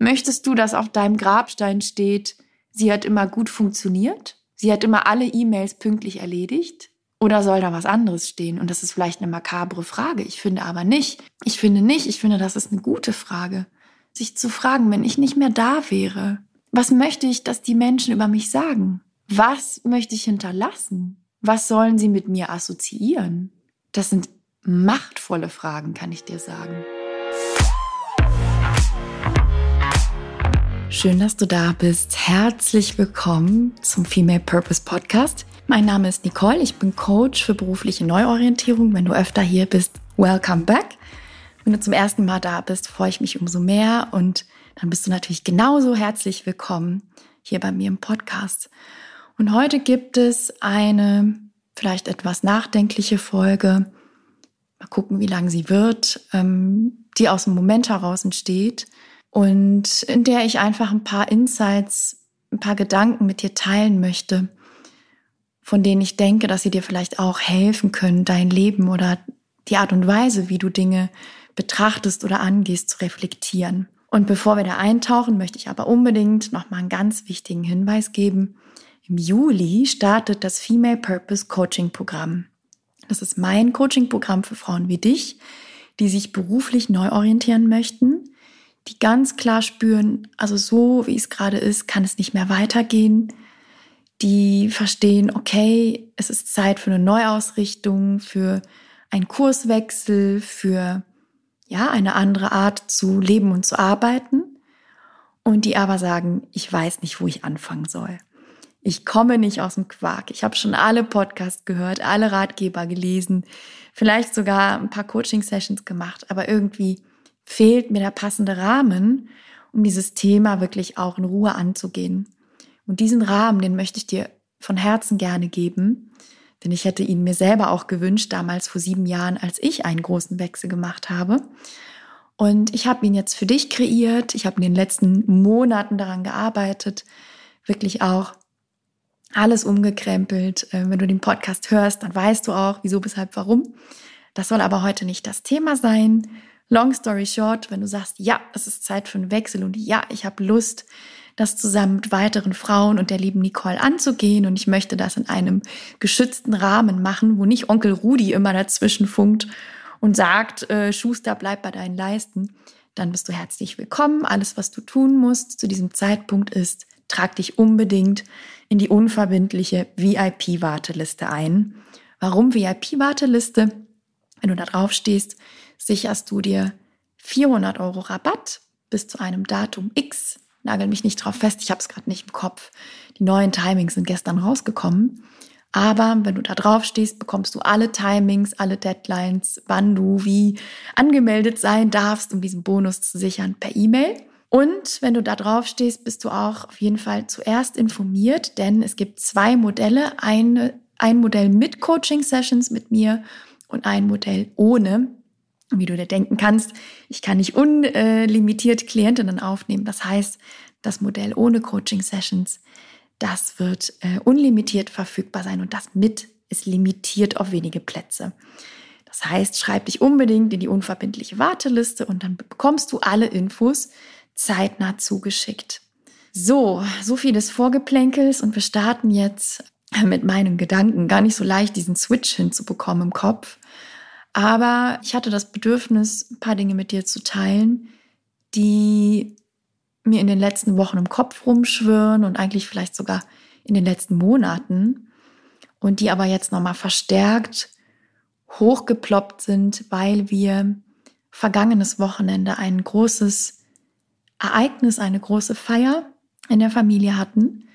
Möchtest du, dass auf deinem Grabstein steht, sie hat immer gut funktioniert? Sie hat immer alle E-Mails pünktlich erledigt? Oder soll da was anderes stehen? Und das ist vielleicht eine makabre Frage. Ich finde aber nicht. Ich finde nicht. Ich finde, das ist eine gute Frage. Sich zu fragen, wenn ich nicht mehr da wäre, was möchte ich, dass die Menschen über mich sagen? Was möchte ich hinterlassen? Was sollen sie mit mir assoziieren? Das sind machtvolle Fragen, kann ich dir sagen. Schön, dass du da bist. Herzlich willkommen zum Female Purpose Podcast. Mein Name ist Nicole, ich bin Coach für berufliche Neuorientierung. Wenn du öfter hier bist, welcome back. Wenn du zum ersten Mal da bist, freue ich mich umso mehr und dann bist du natürlich genauso herzlich willkommen hier bei mir im Podcast. Und heute gibt es eine vielleicht etwas nachdenkliche Folge. Mal gucken, wie lang sie wird, ähm, die aus dem Moment heraus entsteht und in der ich einfach ein paar Insights, ein paar Gedanken mit dir teilen möchte, von denen ich denke, dass sie dir vielleicht auch helfen können, dein Leben oder die Art und Weise, wie du Dinge betrachtest oder angehst, zu reflektieren. Und bevor wir da eintauchen, möchte ich aber unbedingt noch mal einen ganz wichtigen Hinweis geben. Im Juli startet das Female Purpose Coaching Programm. Das ist mein Coaching Programm für Frauen wie dich, die sich beruflich neu orientieren möchten, die ganz klar spüren, also so wie es gerade ist, kann es nicht mehr weitergehen. Die verstehen, okay, es ist Zeit für eine Neuausrichtung, für einen Kurswechsel, für ja, eine andere Art zu leben und zu arbeiten. Und die aber sagen, ich weiß nicht, wo ich anfangen soll. Ich komme nicht aus dem Quark. Ich habe schon alle Podcasts gehört, alle Ratgeber gelesen, vielleicht sogar ein paar Coaching-Sessions gemacht, aber irgendwie fehlt mir der passende Rahmen, um dieses Thema wirklich auch in Ruhe anzugehen. Und diesen Rahmen, den möchte ich dir von Herzen gerne geben, denn ich hätte ihn mir selber auch gewünscht, damals vor sieben Jahren, als ich einen großen Wechsel gemacht habe. Und ich habe ihn jetzt für dich kreiert. Ich habe in den letzten Monaten daran gearbeitet, wirklich auch alles umgekrempelt. Äh, wenn du den Podcast hörst, dann weißt du auch, wieso, weshalb, warum. Das soll aber heute nicht das Thema sein, Long story short, wenn du sagst, ja, es ist Zeit für einen Wechsel und ja, ich habe Lust, das zusammen mit weiteren Frauen und der lieben Nicole anzugehen und ich möchte das in einem geschützten Rahmen machen, wo nicht Onkel Rudi immer dazwischen funkt und sagt, äh, Schuster, bleib bei deinen Leisten, dann bist du herzlich willkommen. Alles, was du tun musst zu diesem Zeitpunkt ist, trag dich unbedingt in die unverbindliche VIP-Warteliste ein. Warum VIP-Warteliste? Wenn du da drauf stehst, sicherst du dir 400 Euro Rabatt bis zu einem Datum X. Nagel mich nicht drauf fest, ich habe es gerade nicht im Kopf. Die neuen Timings sind gestern rausgekommen. Aber wenn du da drauf stehst, bekommst du alle Timings, alle Deadlines, wann du wie angemeldet sein darfst, um diesen Bonus zu sichern per E-Mail. Und wenn du da drauf stehst, bist du auch auf jeden Fall zuerst informiert, denn es gibt zwei Modelle. Eine, ein Modell mit Coaching-Sessions mit mir und ein Modell ohne wie du dir denken kannst, ich kann nicht unlimitiert Klientinnen aufnehmen. Das heißt, das Modell ohne Coaching-Sessions, das wird äh, unlimitiert verfügbar sein und das mit ist limitiert auf wenige Plätze. Das heißt, schreib dich unbedingt in die unverbindliche Warteliste und dann bekommst du alle Infos zeitnah zugeschickt. So, so viel des Vorgeplänkels und wir starten jetzt mit meinen Gedanken. Gar nicht so leicht, diesen Switch hinzubekommen im Kopf. Aber ich hatte das Bedürfnis, ein paar Dinge mit dir zu teilen, die mir in den letzten Wochen im Kopf rumschwirren und eigentlich vielleicht sogar in den letzten Monaten und die aber jetzt nochmal verstärkt hochgeploppt sind, weil wir vergangenes Wochenende ein großes Ereignis, eine große Feier in der Familie hatten.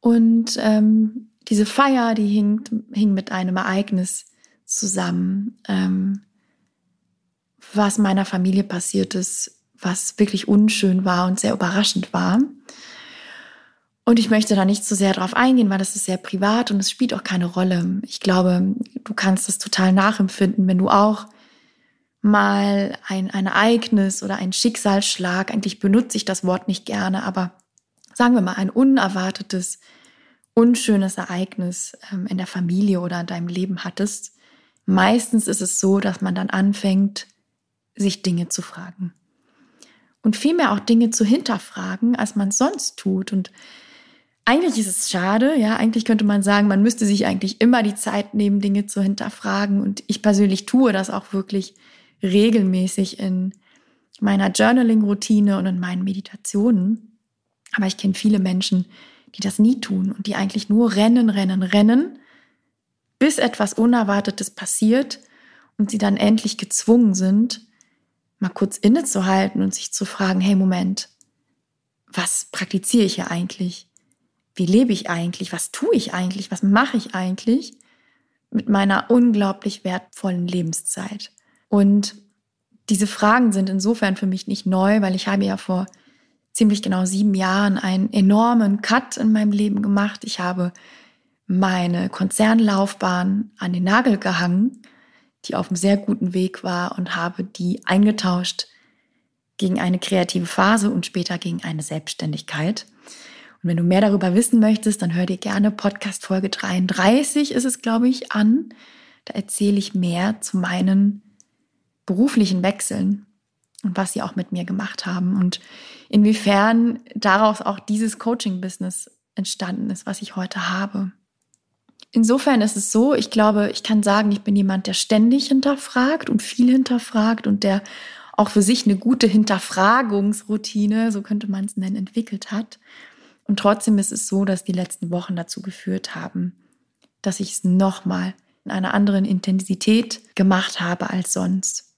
Und ähm, diese Feier, die hing, hing mit einem Ereignis zusammen, ähm, was meiner Familie passiert ist, was wirklich unschön war und sehr überraschend war. Und ich möchte da nicht so sehr drauf eingehen, weil das ist sehr privat und es spielt auch keine Rolle. Ich glaube, du kannst es total nachempfinden, wenn du auch mal ein, ein Ereignis oder ein Schicksalsschlag, eigentlich benutze ich das Wort nicht gerne, aber sagen wir mal ein unerwartetes, unschönes Ereignis ähm, in der Familie oder in deinem Leben hattest, Meistens ist es so, dass man dann anfängt, sich Dinge zu fragen. und vielmehr auch Dinge zu hinterfragen, als man sonst tut. Und eigentlich ist es schade, ja, eigentlich könnte man sagen, man müsste sich eigentlich immer die Zeit nehmen, Dinge zu hinterfragen. Und ich persönlich tue das auch wirklich regelmäßig in meiner Journaling-Routine und in meinen Meditationen. Aber ich kenne viele Menschen, die das nie tun und die eigentlich nur rennen, rennen, rennen, bis etwas Unerwartetes passiert und sie dann endlich gezwungen sind, mal kurz innezuhalten und sich zu fragen, hey Moment, was praktiziere ich hier eigentlich? Wie lebe ich eigentlich? Was tue ich eigentlich? Was mache ich eigentlich mit meiner unglaublich wertvollen Lebenszeit? Und diese Fragen sind insofern für mich nicht neu, weil ich habe ja vor ziemlich genau sieben Jahren einen enormen Cut in meinem Leben gemacht. Ich habe meine Konzernlaufbahn an den Nagel gehangen, die auf einem sehr guten Weg war und habe die eingetauscht gegen eine kreative Phase und später gegen eine Selbstständigkeit. Und wenn du mehr darüber wissen möchtest, dann hör dir gerne Podcast Folge 33 ist es, glaube ich, an. Da erzähle ich mehr zu meinen beruflichen Wechseln und was sie auch mit mir gemacht haben und inwiefern daraus auch dieses Coaching-Business entstanden ist, was ich heute habe. Insofern ist es so, ich glaube, ich kann sagen, ich bin jemand, der ständig hinterfragt und viel hinterfragt und der auch für sich eine gute Hinterfragungsroutine, so könnte man es nennen, entwickelt hat. Und trotzdem ist es so, dass die letzten Wochen dazu geführt haben, dass ich es nochmal in einer anderen Intensität gemacht habe als sonst.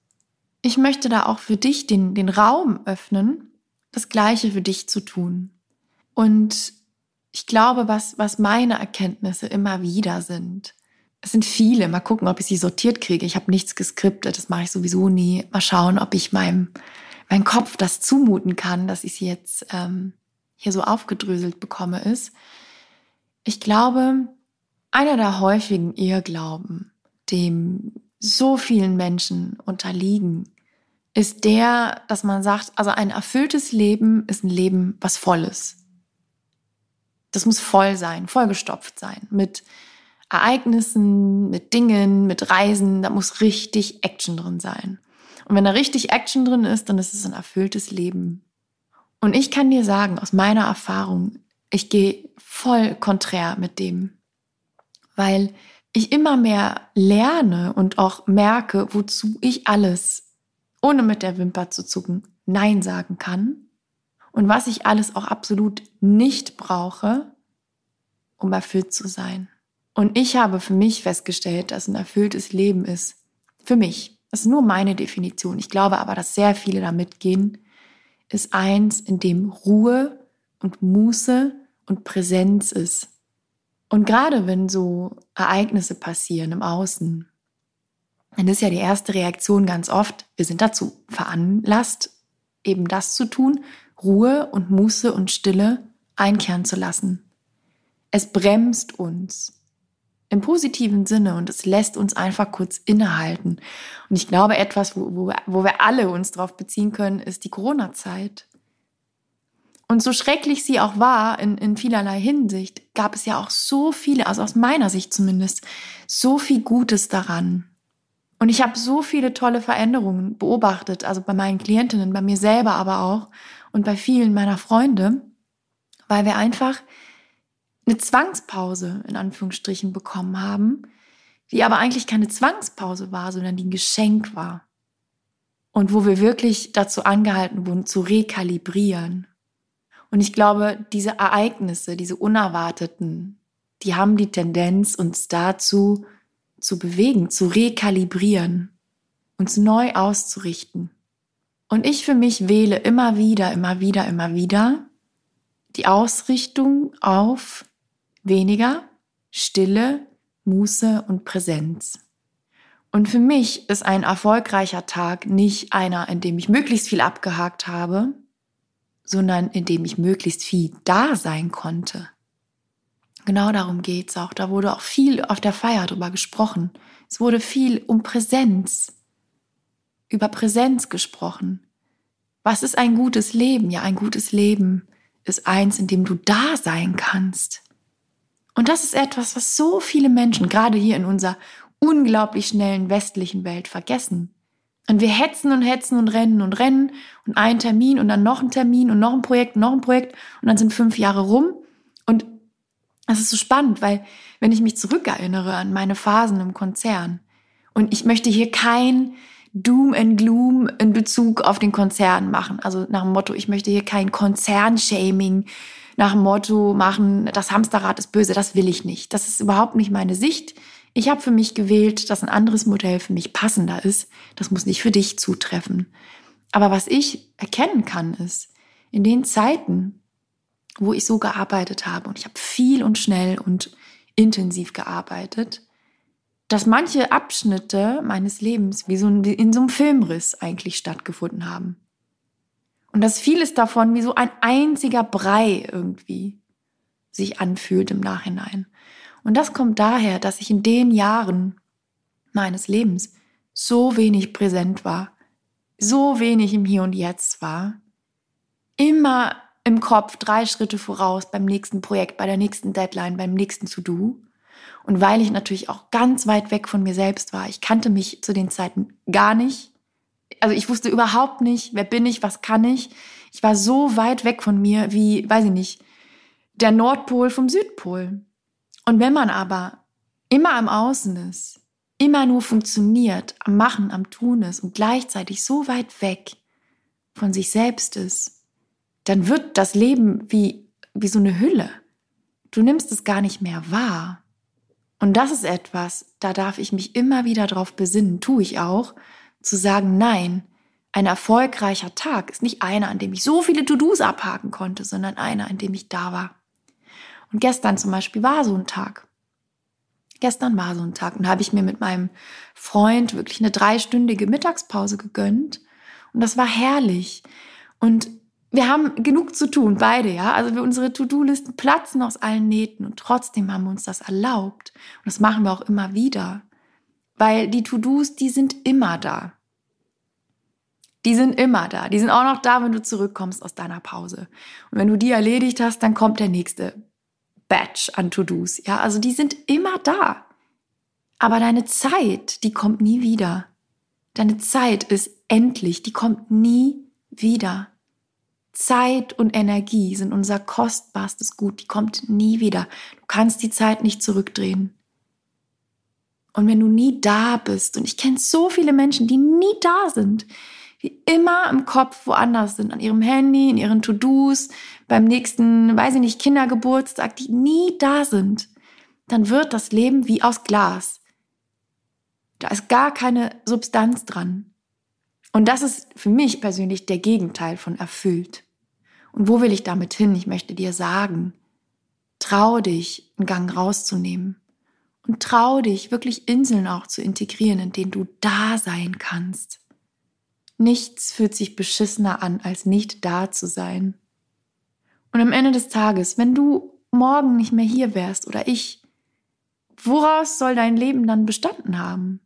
Ich möchte da auch für dich den, den Raum öffnen, das Gleiche für dich zu tun. Und ich glaube, was, was meine Erkenntnisse immer wieder sind, es sind viele. Mal gucken, ob ich sie sortiert kriege. Ich habe nichts geskriptet, das mache ich sowieso nie. Mal schauen, ob ich meinem, meinem Kopf das zumuten kann, dass ich sie jetzt ähm, hier so aufgedröselt bekomme, ist, ich glaube, einer der häufigen Irrglauben, dem so vielen Menschen unterliegen, ist der, dass man sagt, also ein erfülltes Leben ist ein Leben, was voll ist. Das muss voll sein, vollgestopft sein mit Ereignissen, mit Dingen, mit Reisen. Da muss richtig Action drin sein. Und wenn da richtig Action drin ist, dann ist es ein erfülltes Leben. Und ich kann dir sagen, aus meiner Erfahrung, ich gehe voll konträr mit dem, weil ich immer mehr lerne und auch merke, wozu ich alles, ohne mit der Wimper zu zucken, Nein sagen kann und was ich alles auch absolut nicht brauche, um erfüllt zu sein. Und ich habe für mich festgestellt, dass ein erfülltes Leben ist. Für mich. Das ist nur meine Definition. Ich glaube aber, dass sehr viele da mitgehen, ist eins, in dem Ruhe und Muße und Präsenz ist. Und gerade wenn so Ereignisse passieren im Außen, dann ist ja die erste Reaktion ganz oft, wir sind dazu veranlasst, eben das zu tun, Ruhe und Muße und Stille einkehren zu lassen. Es bremst uns im positiven Sinne und es lässt uns einfach kurz innehalten. Und ich glaube, etwas, wo, wo, wo wir alle uns darauf beziehen können, ist die Corona-Zeit. Und so schrecklich sie auch war in, in vielerlei Hinsicht, gab es ja auch so viele, also aus meiner Sicht zumindest, so viel Gutes daran. Und ich habe so viele tolle Veränderungen beobachtet, also bei meinen Klientinnen, bei mir selber aber auch und bei vielen meiner Freunde, weil wir einfach eine Zwangspause in Anführungsstrichen bekommen haben, die aber eigentlich keine Zwangspause war, sondern die ein Geschenk war. Und wo wir wirklich dazu angehalten wurden, zu rekalibrieren. Und ich glaube, diese Ereignisse, diese unerwarteten, die haben die Tendenz, uns dazu zu bewegen, zu rekalibrieren, uns neu auszurichten. Und ich für mich wähle immer wieder, immer wieder, immer wieder die Ausrichtung auf weniger Stille, Muße und Präsenz. Und für mich ist ein erfolgreicher Tag nicht einer, in dem ich möglichst viel abgehakt habe, sondern in dem ich möglichst viel da sein konnte. Genau darum geht's auch. Da wurde auch viel auf der Feier drüber gesprochen. Es wurde viel um Präsenz, über Präsenz gesprochen. Was ist ein gutes Leben? Ja, ein gutes Leben ist eins, in dem du da sein kannst. Und das ist etwas, was so viele Menschen, gerade hier in unserer unglaublich schnellen westlichen Welt, vergessen. Und wir hetzen und hetzen und rennen und rennen und einen Termin und dann noch ein Termin und noch ein Projekt, und noch ein Projekt und dann sind fünf Jahre rum. Und das ist so spannend, weil wenn ich mich zurückerinnere an meine Phasen im Konzern und ich möchte hier kein Doom and Gloom in Bezug auf den Konzern machen. Also nach dem Motto, ich möchte hier kein Konzernshaming nach dem Motto machen, das Hamsterrad ist böse, das will ich nicht. Das ist überhaupt nicht meine Sicht. Ich habe für mich gewählt, dass ein anderes Modell für mich passender ist. Das muss nicht für dich zutreffen. Aber was ich erkennen kann, ist, in den Zeiten, wo ich so gearbeitet habe, und ich habe viel und schnell und intensiv gearbeitet, dass manche Abschnitte meines Lebens wie so in so einem Filmriss eigentlich stattgefunden haben. Und dass vieles davon wie so ein einziger Brei irgendwie sich anfühlt im Nachhinein. Und das kommt daher, dass ich in den Jahren meines Lebens so wenig präsent war, so wenig im Hier und Jetzt war, immer im Kopf drei Schritte voraus beim nächsten Projekt, bei der nächsten Deadline, beim nächsten To-Do. Und weil ich natürlich auch ganz weit weg von mir selbst war, ich kannte mich zu den Zeiten gar nicht. Also ich wusste überhaupt nicht, wer bin ich, was kann ich. Ich war so weit weg von mir wie, weiß ich nicht, der Nordpol vom Südpol. Und wenn man aber immer am Außen ist, immer nur funktioniert, am Machen, am Tun ist und gleichzeitig so weit weg von sich selbst ist, dann wird das Leben wie, wie so eine Hülle. Du nimmst es gar nicht mehr wahr. Und das ist etwas, da darf ich mich immer wieder drauf besinnen, tue ich auch, zu sagen, nein, ein erfolgreicher Tag ist nicht einer, an dem ich so viele To-Dos abhaken konnte, sondern einer, an dem ich da war. Und gestern zum Beispiel war so ein Tag. Gestern war so ein Tag und habe ich mir mit meinem Freund wirklich eine dreistündige Mittagspause gegönnt. Und das war herrlich. Und wir haben genug zu tun, beide, ja. Also wir, unsere To-Do-Listen platzen aus allen Nähten und trotzdem haben wir uns das erlaubt. Und das machen wir auch immer wieder. Weil die To-Dos, die sind immer da. Die sind immer da. Die sind auch noch da, wenn du zurückkommst aus deiner Pause. Und wenn du die erledigt hast, dann kommt der nächste Batch an To-Dos. Ja, also die sind immer da. Aber deine Zeit, die kommt nie wieder. Deine Zeit ist endlich, die kommt nie wieder. Zeit und Energie sind unser kostbarstes Gut, die kommt nie wieder. Du kannst die Zeit nicht zurückdrehen. Und wenn du nie da bist, und ich kenne so viele Menschen, die nie da sind, die immer im Kopf woanders sind, an ihrem Handy, in ihren To-Dos, beim nächsten, weiß ich nicht, Kindergeburtstag, die nie da sind, dann wird das Leben wie aus Glas. Da ist gar keine Substanz dran. Und das ist für mich persönlich der Gegenteil von erfüllt. Und wo will ich damit hin? Ich möchte dir sagen, trau dich, einen Gang rauszunehmen. Und trau dich, wirklich Inseln auch zu integrieren, in denen du da sein kannst. Nichts fühlt sich beschissener an, als nicht da zu sein. Und am Ende des Tages, wenn du morgen nicht mehr hier wärst oder ich, woraus soll dein Leben dann bestanden haben?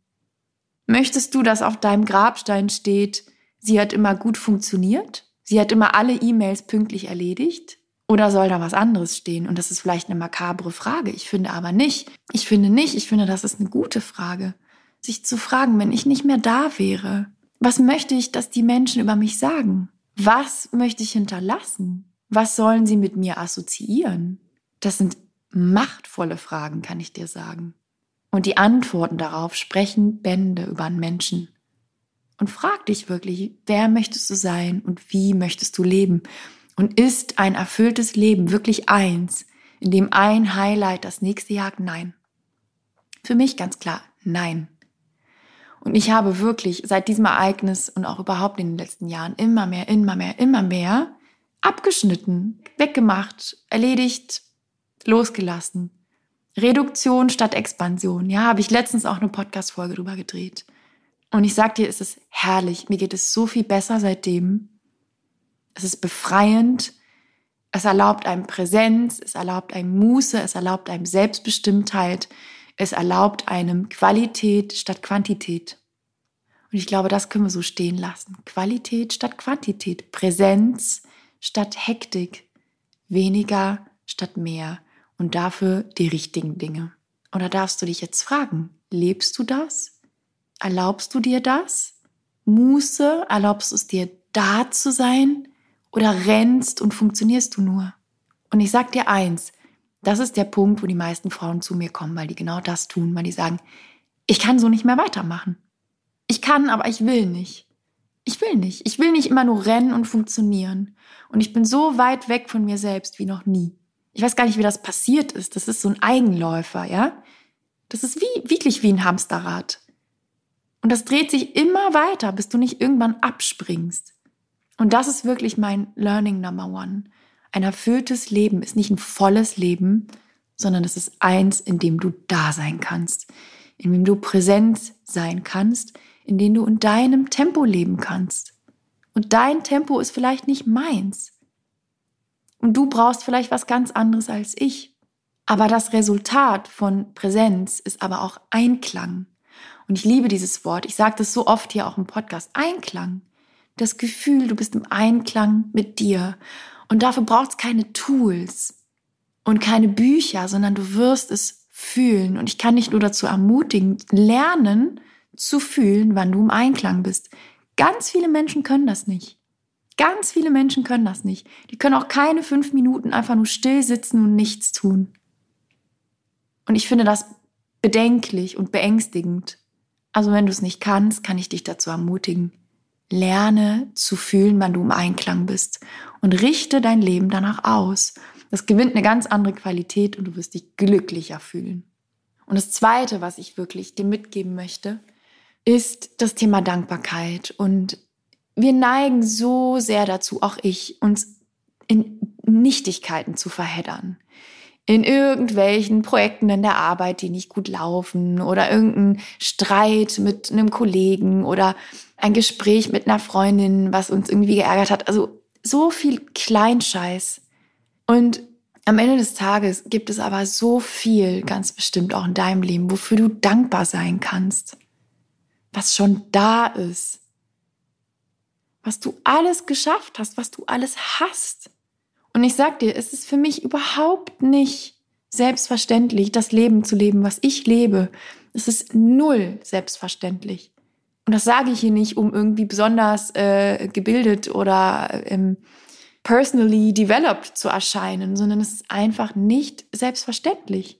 Möchtest du, dass auf deinem Grabstein steht, sie hat immer gut funktioniert? Sie hat immer alle E-Mails pünktlich erledigt? Oder soll da was anderes stehen? Und das ist vielleicht eine makabre Frage. Ich finde aber nicht. Ich finde nicht. Ich finde, das ist eine gute Frage. Sich zu fragen, wenn ich nicht mehr da wäre, was möchte ich, dass die Menschen über mich sagen? Was möchte ich hinterlassen? Was sollen sie mit mir assoziieren? Das sind machtvolle Fragen, kann ich dir sagen. Und die Antworten darauf sprechen Bände über einen Menschen. Und frag dich wirklich, wer möchtest du sein und wie möchtest du leben? Und ist ein erfülltes Leben wirklich eins, in dem ein Highlight das nächste jagt? Nein. Für mich ganz klar, nein. Und ich habe wirklich seit diesem Ereignis und auch überhaupt in den letzten Jahren immer mehr, immer mehr, immer mehr abgeschnitten, weggemacht, erledigt, losgelassen. Reduktion statt Expansion. Ja, habe ich letztens auch eine Podcast-Folge drüber gedreht. Und ich sag dir, es ist herrlich. Mir geht es so viel besser seitdem. Es ist befreiend. Es erlaubt einem Präsenz. Es erlaubt einem Muße. Es erlaubt einem Selbstbestimmtheit. Es erlaubt einem Qualität statt Quantität. Und ich glaube, das können wir so stehen lassen. Qualität statt Quantität. Präsenz statt Hektik. Weniger statt mehr. Und dafür die richtigen Dinge. Oder darfst du dich jetzt fragen, lebst du das? Erlaubst du dir das? Muße, erlaubst du es dir da zu sein oder rennst und funktionierst du nur? Und ich sag dir eins, das ist der Punkt, wo die meisten Frauen zu mir kommen, weil die genau das tun, weil die sagen, ich kann so nicht mehr weitermachen. Ich kann, aber ich will nicht. Ich will nicht. Ich will nicht immer nur rennen und funktionieren. Und ich bin so weit weg von mir selbst wie noch nie. Ich weiß gar nicht, wie das passiert ist. Das ist so ein Eigenläufer, ja? Das ist wie, wirklich wie ein Hamsterrad. Und das dreht sich immer weiter, bis du nicht irgendwann abspringst. Und das ist wirklich mein Learning Number One. Ein erfülltes Leben ist nicht ein volles Leben, sondern es ist eins, in dem du da sein kannst, in dem du präsent sein kannst, in dem du in deinem Tempo leben kannst. Und dein Tempo ist vielleicht nicht meins. Und du brauchst vielleicht was ganz anderes als ich. Aber das Resultat von Präsenz ist aber auch Einklang. Und ich liebe dieses Wort. Ich sage das so oft hier auch im Podcast. Einklang. Das Gefühl, du bist im Einklang mit dir. Und dafür braucht es keine Tools und keine Bücher, sondern du wirst es fühlen. Und ich kann dich nur dazu ermutigen, lernen zu fühlen, wann du im Einklang bist. Ganz viele Menschen können das nicht. Ganz viele Menschen können das nicht. Die können auch keine fünf Minuten einfach nur still sitzen und nichts tun. Und ich finde das bedenklich und beängstigend. Also wenn du es nicht kannst, kann ich dich dazu ermutigen. Lerne zu fühlen, wann du im Einklang bist und richte dein Leben danach aus. Das gewinnt eine ganz andere Qualität und du wirst dich glücklicher fühlen. Und das Zweite, was ich wirklich dir mitgeben möchte, ist das Thema Dankbarkeit. Und wir neigen so sehr dazu, auch ich, uns in Nichtigkeiten zu verheddern in irgendwelchen Projekten in der Arbeit, die nicht gut laufen oder irgendein Streit mit einem Kollegen oder ein Gespräch mit einer Freundin, was uns irgendwie geärgert hat. Also so viel Kleinscheiß. Und am Ende des Tages gibt es aber so viel, ganz bestimmt auch in deinem Leben, wofür du dankbar sein kannst. Was schon da ist. Was du alles geschafft hast, was du alles hast. Und ich sag dir, es ist für mich überhaupt nicht selbstverständlich, das Leben zu leben, was ich lebe. Es ist null selbstverständlich. Und das sage ich hier nicht, um irgendwie besonders äh, gebildet oder ähm, personally developed zu erscheinen, sondern es ist einfach nicht selbstverständlich.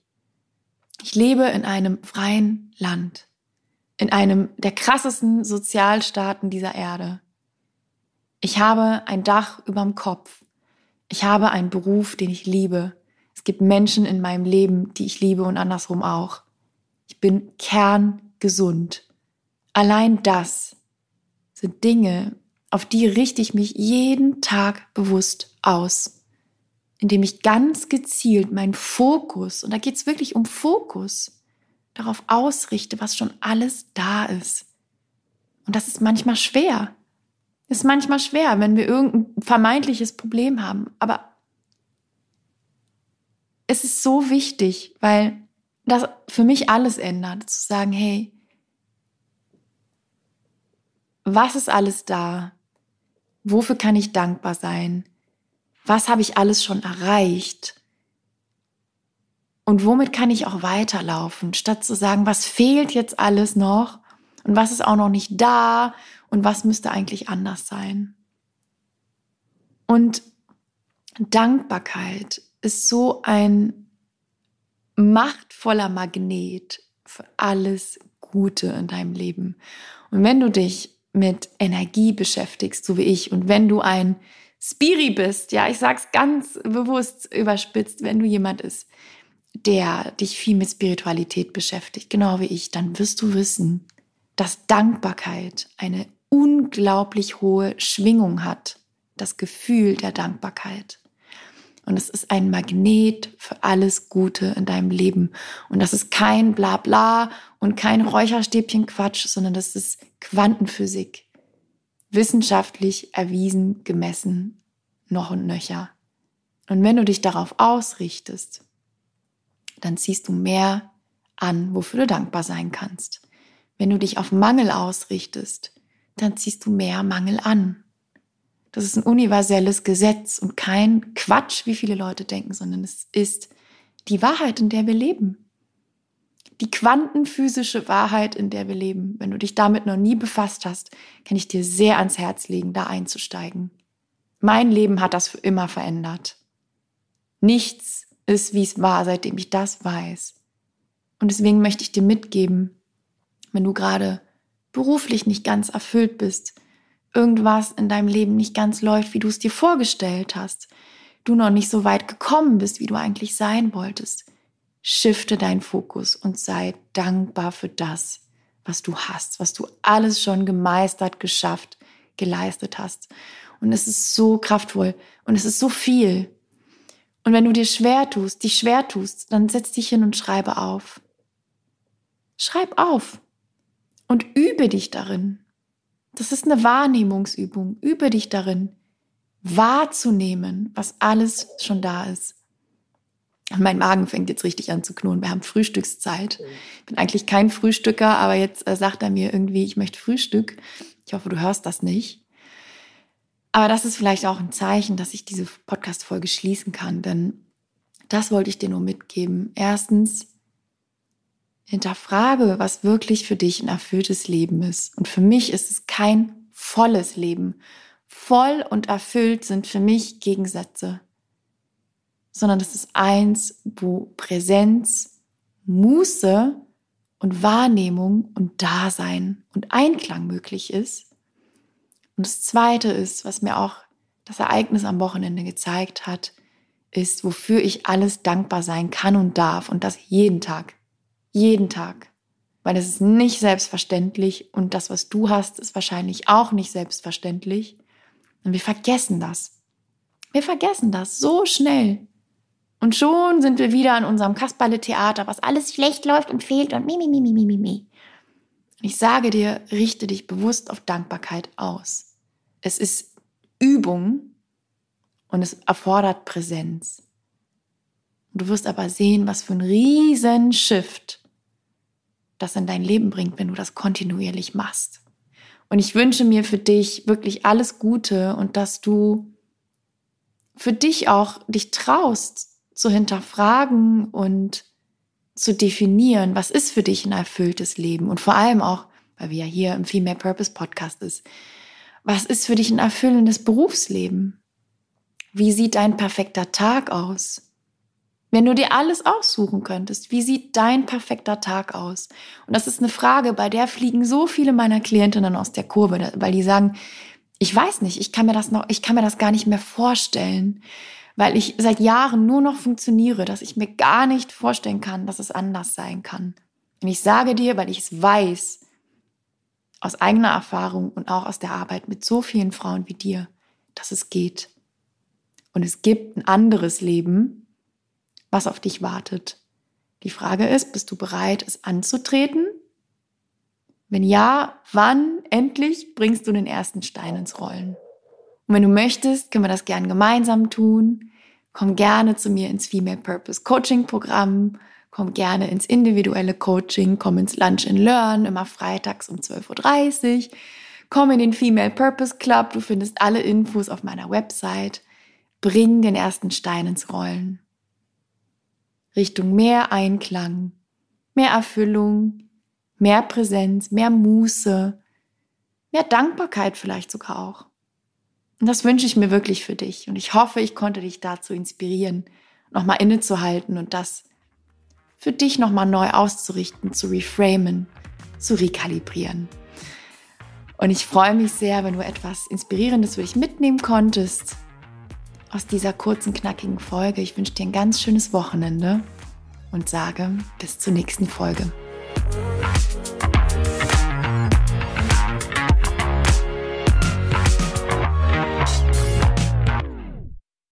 Ich lebe in einem freien Land, in einem der krassesten Sozialstaaten dieser Erde. Ich habe ein Dach überm Kopf. Ich habe einen Beruf, den ich liebe. Es gibt Menschen in meinem Leben, die ich liebe und andersrum auch. Ich bin kerngesund. Allein das sind Dinge, auf die richte ich mich jeden Tag bewusst aus, indem ich ganz gezielt meinen Fokus, und da geht es wirklich um Fokus, darauf ausrichte, was schon alles da ist. Und das ist manchmal schwer. Ist manchmal schwer, wenn wir irgendein vermeintliches Problem haben. Aber es ist so wichtig, weil das für mich alles ändert, zu sagen, hey, was ist alles da? Wofür kann ich dankbar sein? Was habe ich alles schon erreicht? Und womit kann ich auch weiterlaufen, statt zu sagen, was fehlt jetzt alles noch und was ist auch noch nicht da und was müsste eigentlich anders sein. Und Dankbarkeit ist so ein machtvoller Magnet für alles Gute in deinem Leben. Und wenn du dich mit Energie beschäftigst, so wie ich, und wenn du ein Spiri bist, ja, ich sag's ganz bewusst überspitzt, wenn du jemand ist, der dich viel mit Spiritualität beschäftigt, genau wie ich, dann wirst du wissen, dass Dankbarkeit eine unglaublich hohe Schwingung hat, das Gefühl der Dankbarkeit. Und es ist ein Magnet für alles Gute in deinem Leben. Und das ist kein Blabla und kein Räucherstäbchen-Quatsch, sondern das ist Quantenphysik. Wissenschaftlich erwiesen, gemessen, noch und nöcher. Und wenn du dich darauf ausrichtest, dann ziehst du mehr an, wofür du dankbar sein kannst. Wenn du dich auf Mangel ausrichtest, dann ziehst du mehr Mangel an. Das ist ein universelles Gesetz und kein Quatsch, wie viele Leute denken, sondern es ist die Wahrheit, in der wir leben. die quantenphysische Wahrheit, in der wir leben. Wenn du dich damit noch nie befasst hast, kann ich dir sehr ans Herz legen, da einzusteigen. Mein Leben hat das für immer verändert. Nichts ist, wie es war, seitdem ich das weiß. Und deswegen möchte ich dir mitgeben, wenn du gerade beruflich nicht ganz erfüllt bist, irgendwas in deinem Leben nicht ganz läuft, wie du es dir vorgestellt hast, du noch nicht so weit gekommen bist, wie du eigentlich sein wolltest, shifte deinen Fokus und sei dankbar für das, was du hast, was du alles schon gemeistert, geschafft, geleistet hast. Und es ist so kraftvoll und es ist so viel. Und wenn du dir schwer tust, dich schwer tust, dann setz dich hin und schreibe auf. Schreib auf und übe dich darin. Das ist eine Wahrnehmungsübung. Übe dich darin, wahrzunehmen, was alles schon da ist. Mein Magen fängt jetzt richtig an zu knurren. Wir haben Frühstückszeit. Ich bin eigentlich kein Frühstücker, aber jetzt äh, sagt er mir irgendwie, ich möchte Frühstück. Ich hoffe, du hörst das nicht. Aber das ist vielleicht auch ein Zeichen, dass ich diese Podcast-Folge schließen kann, denn das wollte ich dir nur mitgeben. Erstens, hinterfrage, was wirklich für dich ein erfülltes Leben ist. Und für mich ist es kein volles Leben. Voll und erfüllt sind für mich Gegensätze, sondern es ist eins, wo Präsenz, Muße und Wahrnehmung und Dasein und Einklang möglich ist. Und das Zweite ist, was mir auch das Ereignis am Wochenende gezeigt hat, ist, wofür ich alles dankbar sein kann und darf und das jeden Tag. Jeden Tag. Weil es ist nicht selbstverständlich und das, was du hast, ist wahrscheinlich auch nicht selbstverständlich. Und wir vergessen das. Wir vergessen das so schnell. Und schon sind wir wieder in unserem Kasperle-Theater, was alles schlecht läuft und fehlt und mi, mi, mi, mi, mi, mi. Ich sage dir, richte dich bewusst auf Dankbarkeit aus. Es ist Übung und es erfordert Präsenz. Du wirst aber sehen, was für ein riesen Shift das in dein Leben bringt, wenn du das kontinuierlich machst. Und ich wünsche mir für dich wirklich alles Gute und dass du für dich auch dich traust zu hinterfragen und zu definieren, was ist für dich ein erfülltes Leben und vor allem auch, weil wir ja hier im Female Purpose Podcast ist, was ist für dich ein erfüllendes Berufsleben? Wie sieht dein perfekter Tag aus? Wenn du dir alles aussuchen könntest, wie sieht dein perfekter Tag aus? Und das ist eine Frage, bei der fliegen so viele meiner Klientinnen aus der Kurve, weil die sagen, ich weiß nicht, ich kann mir das noch, ich kann mir das gar nicht mehr vorstellen, weil ich seit Jahren nur noch funktioniere, dass ich mir gar nicht vorstellen kann, dass es anders sein kann. Und ich sage dir, weil ich es weiß, aus eigener Erfahrung und auch aus der Arbeit mit so vielen Frauen wie dir, dass es geht. Und es gibt ein anderes Leben, was auf dich wartet. Die Frage ist, bist du bereit, es anzutreten? Wenn ja, wann endlich bringst du den ersten Stein ins Rollen? Und wenn du möchtest, können wir das gern gemeinsam tun. Komm gerne zu mir ins Female Purpose Coaching Programm. Komm gerne ins individuelle Coaching. Komm ins Lunch and Learn, immer freitags um 12.30 Uhr. Komm in den Female Purpose Club. Du findest alle Infos auf meiner Website. Bring den ersten Stein ins Rollen. Richtung mehr Einklang, mehr Erfüllung, mehr Präsenz, mehr Muße, mehr Dankbarkeit vielleicht sogar auch. Und das wünsche ich mir wirklich für dich. Und ich hoffe, ich konnte dich dazu inspirieren, nochmal innezuhalten und das für dich nochmal neu auszurichten, zu reframen, zu rekalibrieren. Und ich freue mich sehr, wenn du etwas Inspirierendes für dich mitnehmen konntest aus dieser kurzen, knackigen Folge. Ich wünsche dir ein ganz schönes Wochenende und sage bis zur nächsten Folge.